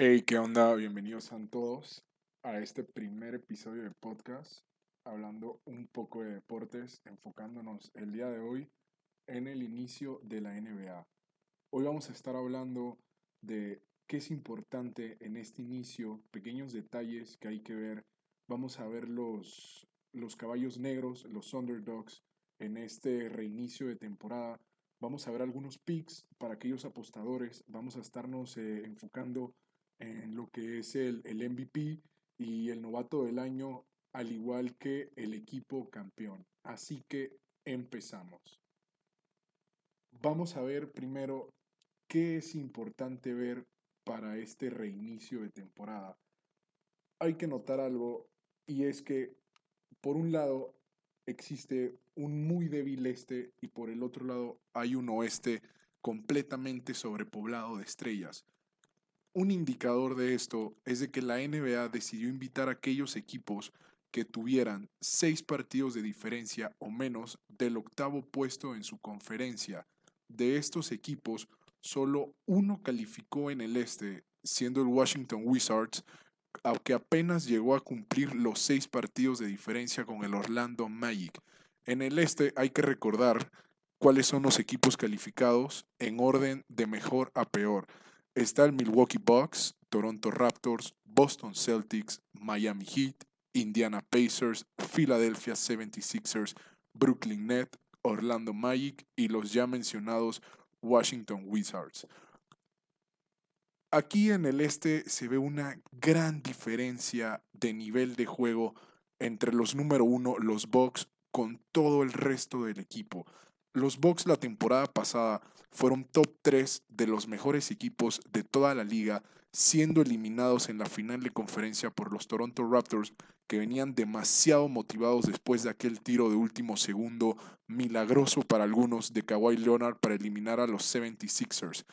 Hey, ¿qué onda? Bienvenidos a todos a este primer episodio de podcast, hablando un poco de deportes, enfocándonos el día de hoy en el inicio de la NBA. Hoy vamos a estar hablando de qué es importante en este inicio, pequeños detalles que hay que ver. Vamos a ver los, los caballos negros, los underdogs, en este reinicio de temporada. Vamos a ver algunos picks para aquellos apostadores. Vamos a estarnos eh, enfocando en lo que es el, el MVP y el novato del año, al igual que el equipo campeón. Así que empezamos. Vamos a ver primero qué es importante ver para este reinicio de temporada. Hay que notar algo y es que por un lado existe un muy débil este y por el otro lado hay un oeste completamente sobrepoblado de estrellas. Un indicador de esto es de que la NBA decidió invitar a aquellos equipos que tuvieran seis partidos de diferencia o menos del octavo puesto en su conferencia. De estos equipos, solo uno calificó en el este, siendo el Washington Wizards, aunque apenas llegó a cumplir los seis partidos de diferencia con el Orlando Magic. En el este hay que recordar cuáles son los equipos calificados en orden de mejor a peor está el Milwaukee Bucks, Toronto Raptors, Boston Celtics, Miami Heat, Indiana Pacers, Philadelphia 76ers, Brooklyn Net, Orlando Magic y los ya mencionados Washington Wizards. Aquí en el este se ve una gran diferencia de nivel de juego entre los número uno, los Bucks, con todo el resto del equipo. Los Bucks la temporada pasada fueron top 3 de los mejores equipos de toda la liga, siendo eliminados en la final de conferencia por los Toronto Raptors, que venían demasiado motivados después de aquel tiro de último segundo milagroso para algunos de Kawhi Leonard para eliminar a los 76ers.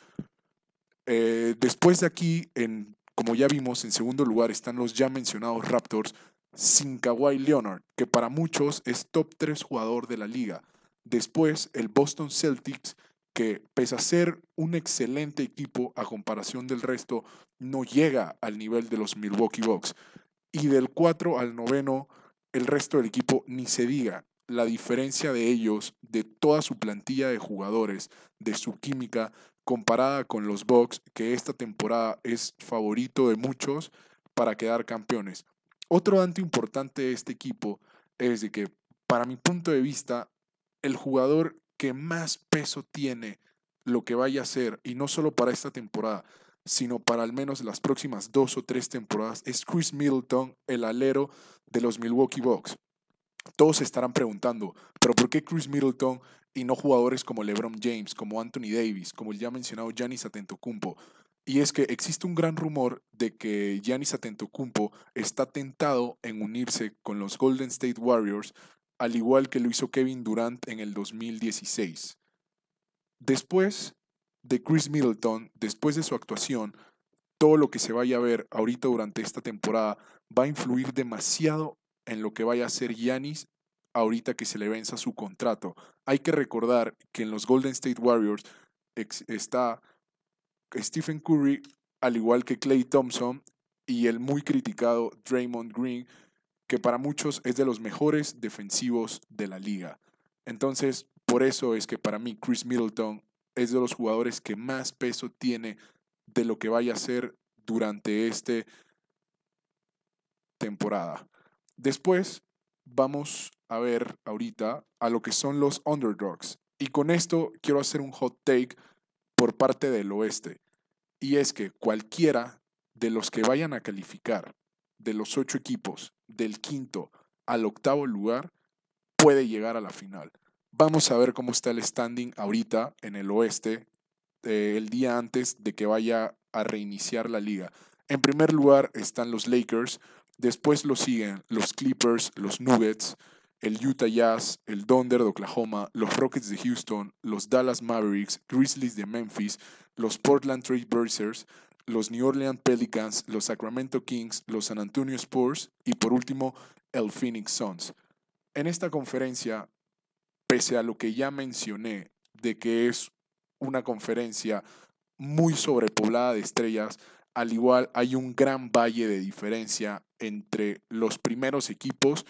Eh, después de aquí, en, como ya vimos, en segundo lugar están los ya mencionados Raptors sin Kawhi Leonard, que para muchos es top 3 jugador de la liga. Después, el Boston Celtics, que pese a ser un excelente equipo a comparación del resto, no llega al nivel de los Milwaukee Bucks. Y del 4 al 9, el resto del equipo ni se diga. La diferencia de ellos, de toda su plantilla de jugadores, de su química, comparada con los Bucks, que esta temporada es favorito de muchos para quedar campeones. Otro dato importante de este equipo es de que, para mi punto de vista, el jugador que más peso tiene lo que vaya a ser, y no solo para esta temporada, sino para al menos las próximas dos o tres temporadas, es Chris Middleton, el alero de los Milwaukee Bucks. Todos se estarán preguntando, ¿pero por qué Chris Middleton y no jugadores como LeBron James, como Anthony Davis, como el ya mencionado Giannis Atentocumpo? Y es que existe un gran rumor de que Giannis Atentocumpo está tentado en unirse con los Golden State Warriors al igual que lo hizo Kevin Durant en el 2016. Después de Chris Middleton, después de su actuación, todo lo que se vaya a ver ahorita durante esta temporada va a influir demasiado en lo que vaya a hacer Giannis ahorita que se le venza su contrato. Hay que recordar que en los Golden State Warriors está Stephen Curry, al igual que Clay Thompson y el muy criticado Draymond Green, que para muchos es de los mejores defensivos de la liga. Entonces, por eso es que para mí Chris Middleton es de los jugadores que más peso tiene de lo que vaya a ser durante esta temporada. Después vamos a ver ahorita a lo que son los underdogs. Y con esto quiero hacer un hot take por parte del oeste. Y es que cualquiera de los que vayan a calificar de los ocho equipos del quinto al octavo lugar puede llegar a la final. Vamos a ver cómo está el standing ahorita en el oeste, eh, el día antes de que vaya a reiniciar la liga. En primer lugar están los Lakers, después lo siguen los Clippers, los Nuggets, el Utah Jazz, el Thunder de Oklahoma, los Rockets de Houston, los Dallas Mavericks, Grizzlies de Memphis, los Portland Trail Blazers, los New Orleans Pelicans, los Sacramento Kings, los San Antonio Spurs y por último el Phoenix Suns. En esta conferencia, pese a lo que ya mencioné de que es una conferencia muy sobrepoblada de estrellas, al igual hay un gran valle de diferencia entre los primeros equipos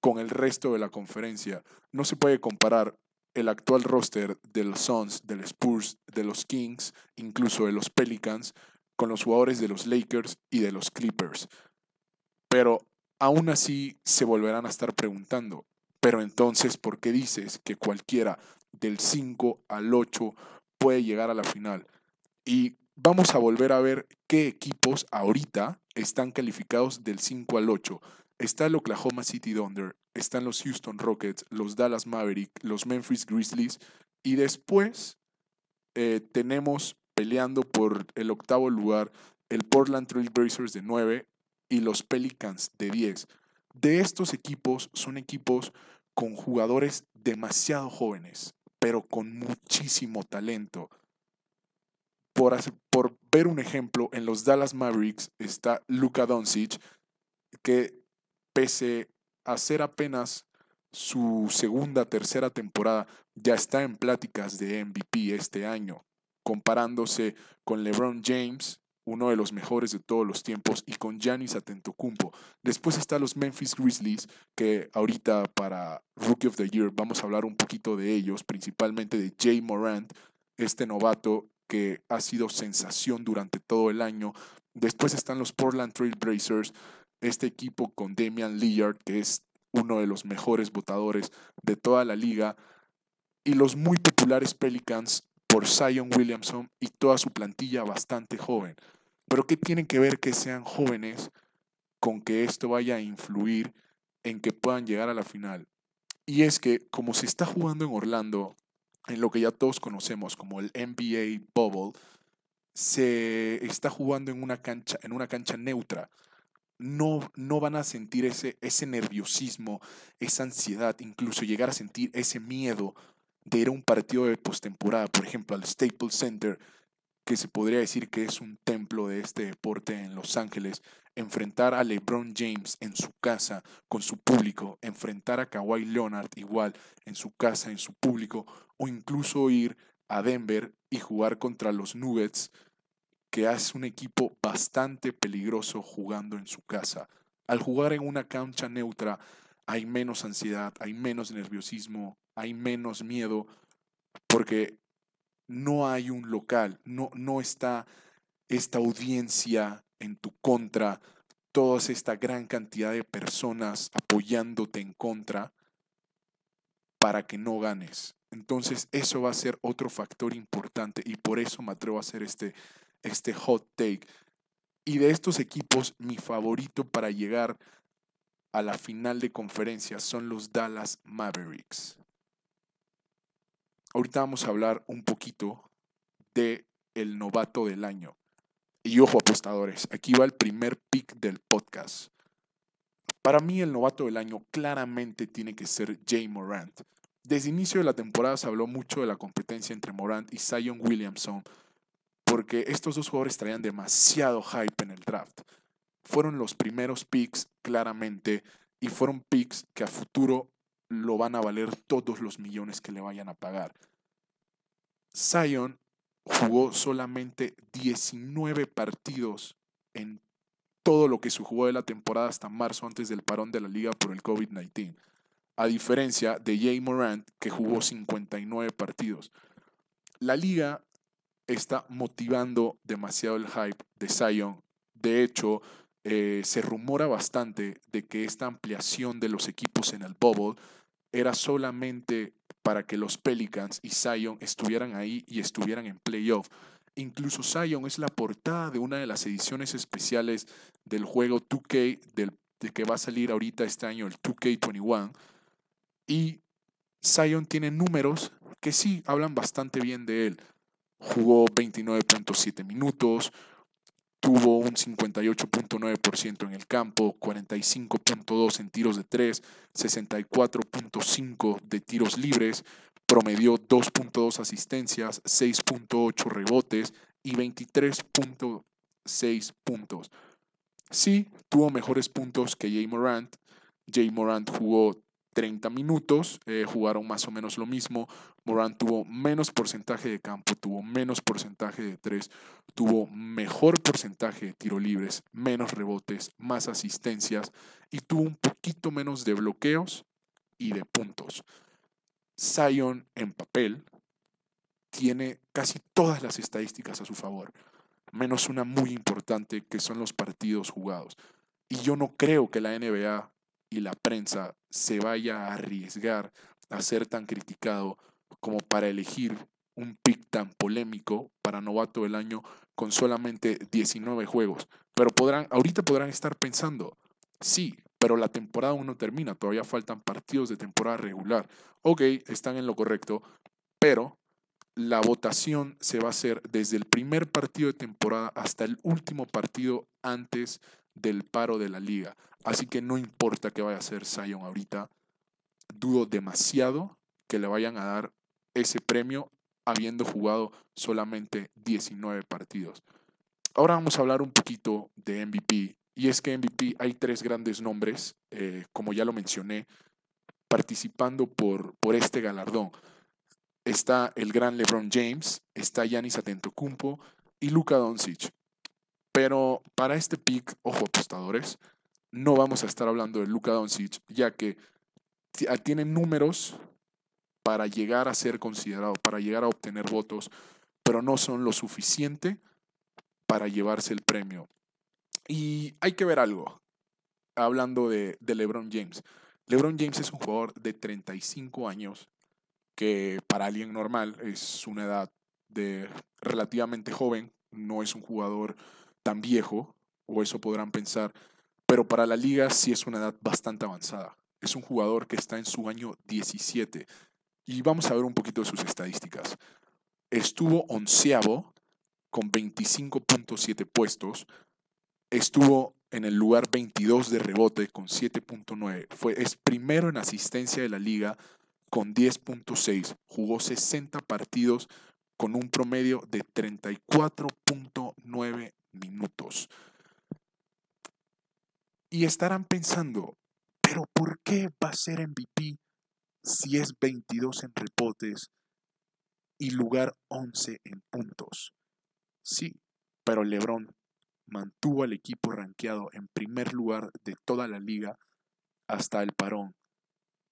con el resto de la conferencia. No se puede comparar el actual roster de los Suns, de los Spurs, de los Kings, incluso de los Pelicans, con los jugadores de los Lakers y de los Clippers. Pero aún así se volverán a estar preguntando, pero entonces, ¿por qué dices que cualquiera del 5 al 8 puede llegar a la final? Y vamos a volver a ver qué equipos ahorita están calificados del 5 al 8. Está el Oklahoma City Thunder, están los Houston Rockets, los Dallas Maverick, los Memphis Grizzlies y después eh, tenemos peleando por el octavo lugar el Portland Trail Blazers de 9 y los Pelicans de 10. De estos equipos son equipos con jugadores demasiado jóvenes, pero con muchísimo talento. Por, por ver un ejemplo, en los Dallas Mavericks está Luka Doncic, que pese a ser apenas su segunda, tercera temporada, ya está en pláticas de MVP este año, comparándose con LeBron James, uno de los mejores de todos los tiempos, y con Giannis Atentocumpo. Después están los Memphis Grizzlies, que ahorita para Rookie of the Year vamos a hablar un poquito de ellos, principalmente de Jay Morant, este novato que ha sido sensación durante todo el año. Después están los Portland Trail Blazers, este equipo con Damian Lillard, que es uno de los mejores votadores de toda la liga, y los muy populares Pelicans por Zion Williamson y toda su plantilla bastante joven. Pero ¿qué tienen que ver que sean jóvenes con que esto vaya a influir en que puedan llegar a la final? Y es que como se está jugando en Orlando, en lo que ya todos conocemos como el NBA Bubble, se está jugando en una cancha, en una cancha neutra. No, no van a sentir ese, ese nerviosismo, esa ansiedad, incluso llegar a sentir ese miedo de ir a un partido de postemporada, por ejemplo, al Staples Center, que se podría decir que es un templo de este deporte en Los Ángeles, enfrentar a LeBron James en su casa con su público, enfrentar a Kawhi Leonard igual en su casa, en su público, o incluso ir a Denver y jugar contra los Nuggets, que es un equipo bastante peligroso jugando en su casa. Al jugar en una cancha neutra hay menos ansiedad, hay menos nerviosismo, hay menos miedo, porque no hay un local, no, no está esta audiencia en tu contra, toda esta gran cantidad de personas apoyándote en contra para que no ganes. Entonces eso va a ser otro factor importante y por eso me atrevo a hacer este, este hot take. Y de estos equipos, mi favorito para llegar a la final de conferencia son los Dallas Mavericks. Ahorita vamos a hablar un poquito de el novato del año. Y ojo apostadores, aquí va el primer pick del podcast. Para mí el novato del año claramente tiene que ser Jay Morant. Desde el inicio de la temporada se habló mucho de la competencia entre Morant y Zion Williamson, porque estos dos jugadores traían demasiado hype en el draft. Fueron los primeros picks claramente y fueron picks que a futuro lo van a valer todos los millones que le vayan a pagar. Zion jugó solamente 19 partidos en todo lo que se jugó de la temporada hasta marzo antes del parón de la liga por el COVID-19. A diferencia de Jay Morant, que jugó 59 partidos. La liga está motivando demasiado el hype de Zion. De hecho, eh, se rumora bastante de que esta ampliación de los equipos en el bubble era solamente para que los Pelicans y Zion estuvieran ahí y estuvieran en playoff. Incluso Zion es la portada de una de las ediciones especiales del juego 2K, del, de que va a salir ahorita este año, el 2K21. Y Zion tiene números que sí hablan bastante bien de él. Jugó 29.7 minutos, tuvo un 58.9% en el campo, 45.2 en tiros de 3, 64.5 de tiros libres, promedió 2.2 asistencias, 6.8 rebotes y 23.6 puntos. Sí, tuvo mejores puntos que Jay Morant. Jay Morant jugó 30 minutos, eh, jugaron más o menos lo mismo. Morant tuvo menos porcentaje de campo, tuvo menos porcentaje de tres, tuvo mejor porcentaje de tiro libres, menos rebotes, más asistencias y tuvo un poquito menos de bloqueos y de puntos. Zion en papel tiene casi todas las estadísticas a su favor, menos una muy importante que son los partidos jugados. Y yo no creo que la NBA y la prensa se vaya a arriesgar a ser tan criticado como para elegir un pick tan polémico para novato del año con solamente 19 juegos. Pero podrán, ahorita podrán estar pensando, sí, pero la temporada aún no termina, todavía faltan partidos de temporada regular. Ok, están en lo correcto, pero la votación se va a hacer desde el primer partido de temporada hasta el último partido antes del paro de la liga. Así que no importa que vaya a ser Zion ahorita, dudo demasiado que le vayan a dar ese premio habiendo jugado solamente 19 partidos. Ahora vamos a hablar un poquito de MVP. Y es que MVP hay tres grandes nombres, eh, como ya lo mencioné, participando por, por este galardón. Está el gran LeBron James, está Giannis Atentocumpo y Luka Doncic. Pero para este pick, ojo apostadores, no vamos a estar hablando de Luka Doncic, ya que ah, tiene números para llegar a ser considerado, para llegar a obtener votos, pero no son lo suficiente para llevarse el premio. Y hay que ver algo, hablando de, de LeBron James. LeBron James es un jugador de 35 años, que para alguien normal es una edad de relativamente joven, no es un jugador tan viejo, o eso podrán pensar, pero para la liga sí es una edad bastante avanzada. Es un jugador que está en su año 17. Y vamos a ver un poquito de sus estadísticas. Estuvo onceavo con 25.7 puestos. Estuvo en el lugar 22 de rebote con 7.9. Fue, es primero en asistencia de la liga con 10.6. Jugó 60 partidos con un promedio de 34.9 minutos. Y estarán pensando, pero ¿por qué va a ser MVP si es 22 en repotes y lugar 11 en puntos? Sí, pero LeBron mantuvo al equipo rankeado en primer lugar de toda la liga hasta el parón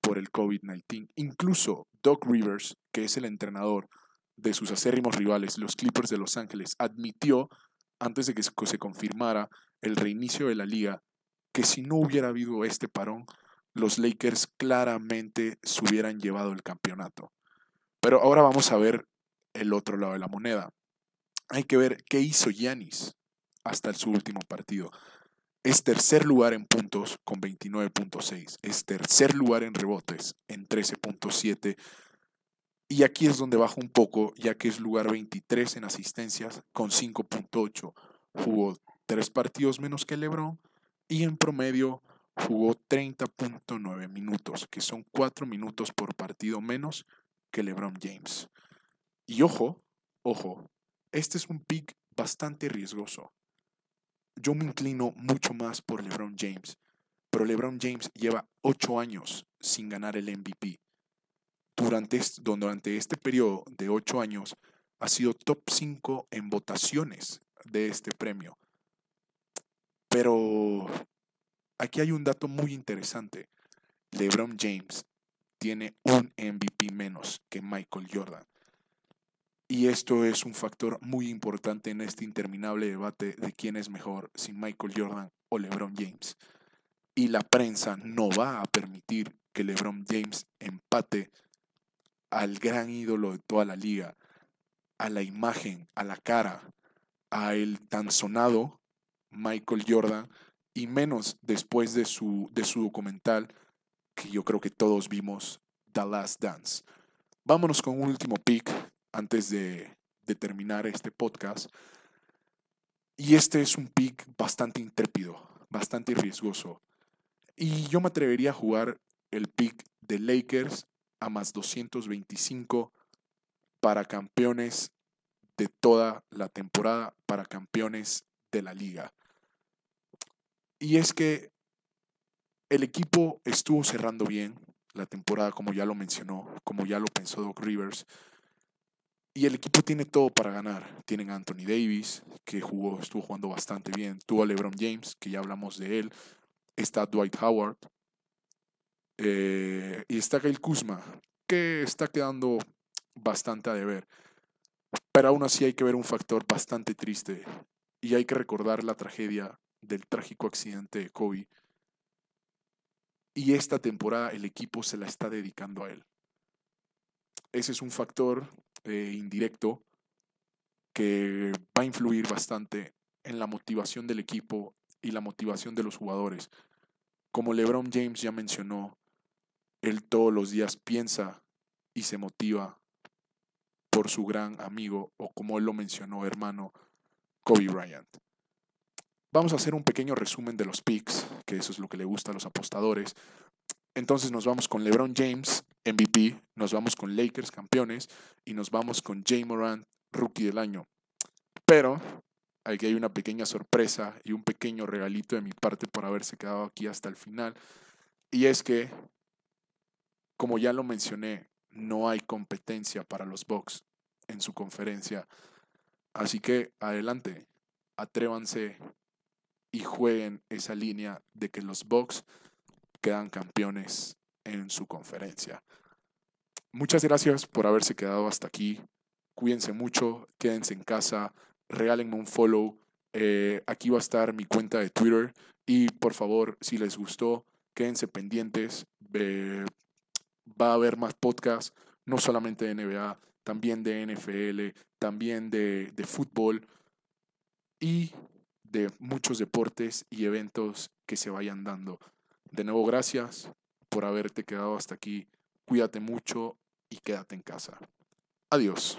por el COVID-19. Incluso Doc Rivers, que es el entrenador de sus acérrimos rivales, los Clippers de Los Ángeles, admitió antes de que se confirmara el reinicio de la liga, que si no hubiera habido este parón, los Lakers claramente se hubieran llevado el campeonato. Pero ahora vamos a ver el otro lado de la moneda. Hay que ver qué hizo Giannis hasta su último partido. Es tercer lugar en puntos con 29.6. Es tercer lugar en rebotes en 13.7. Y aquí es donde baja un poco, ya que es lugar 23 en asistencias con 5.8. Jugó tres partidos menos que LeBron y en promedio jugó 30.9 minutos, que son 4 minutos por partido menos que LeBron James. Y ojo, ojo, este es un pick bastante riesgoso. Yo me inclino mucho más por LeBron James, pero LeBron James lleva 8 años sin ganar el MVP durante durante este periodo de ocho años ha sido top 5 en votaciones de este premio. Pero aquí hay un dato muy interesante. LeBron James tiene un MVP menos que Michael Jordan. Y esto es un factor muy importante en este interminable debate de quién es mejor, si Michael Jordan o LeBron James. Y la prensa no va a permitir que LeBron James empate al gran ídolo de toda la liga, a la imagen, a la cara, a el tan sonado Michael Jordan, y menos después de su, de su documental que yo creo que todos vimos, The Last Dance. Vámonos con un último pick antes de, de terminar este podcast. Y este es un pick bastante intrépido, bastante riesgoso. Y yo me atrevería a jugar el pick de Lakers a más 225 para campeones de toda la temporada, para campeones de la liga. Y es que el equipo estuvo cerrando bien, la temporada como ya lo mencionó, como ya lo pensó Doc Rivers. Y el equipo tiene todo para ganar. Tienen a Anthony Davis, que jugó, estuvo jugando bastante bien. Tuvo a LeBron James, que ya hablamos de él. Está Dwight Howard. Eh, y está Kyle Kuzma, que está quedando bastante a deber. Pero aún así hay que ver un factor bastante triste. Y hay que recordar la tragedia del trágico accidente de Kobe. Y esta temporada el equipo se la está dedicando a él. Ese es un factor eh, indirecto que va a influir bastante en la motivación del equipo y la motivación de los jugadores. Como LeBron James ya mencionó, él todos los días piensa y se motiva por su gran amigo o como él lo mencionó, hermano, Kobe Bryant. Vamos a hacer un pequeño resumen de los picks, que eso es lo que le gusta a los apostadores. Entonces nos vamos con LeBron James, MVP, nos vamos con Lakers campeones y nos vamos con Jay Morant, rookie del año. Pero aquí hay una pequeña sorpresa y un pequeño regalito de mi parte por haberse quedado aquí hasta el final. Y es que, como ya lo mencioné, no hay competencia para los Bucks en su conferencia. Así que adelante, atrévanse y jueguen esa línea de que los Bucks quedan campeones en su conferencia. Muchas gracias por haberse quedado hasta aquí. Cuídense mucho, quédense en casa, regálenme un follow. Eh, aquí va a estar mi cuenta de Twitter y por favor, si les gustó, quédense pendientes. Va a haber más podcasts, no solamente de NBA, también de NFL, también de, de fútbol y de muchos deportes y eventos que se vayan dando. De nuevo, gracias por haberte quedado hasta aquí. Cuídate mucho y quédate en casa. Adiós.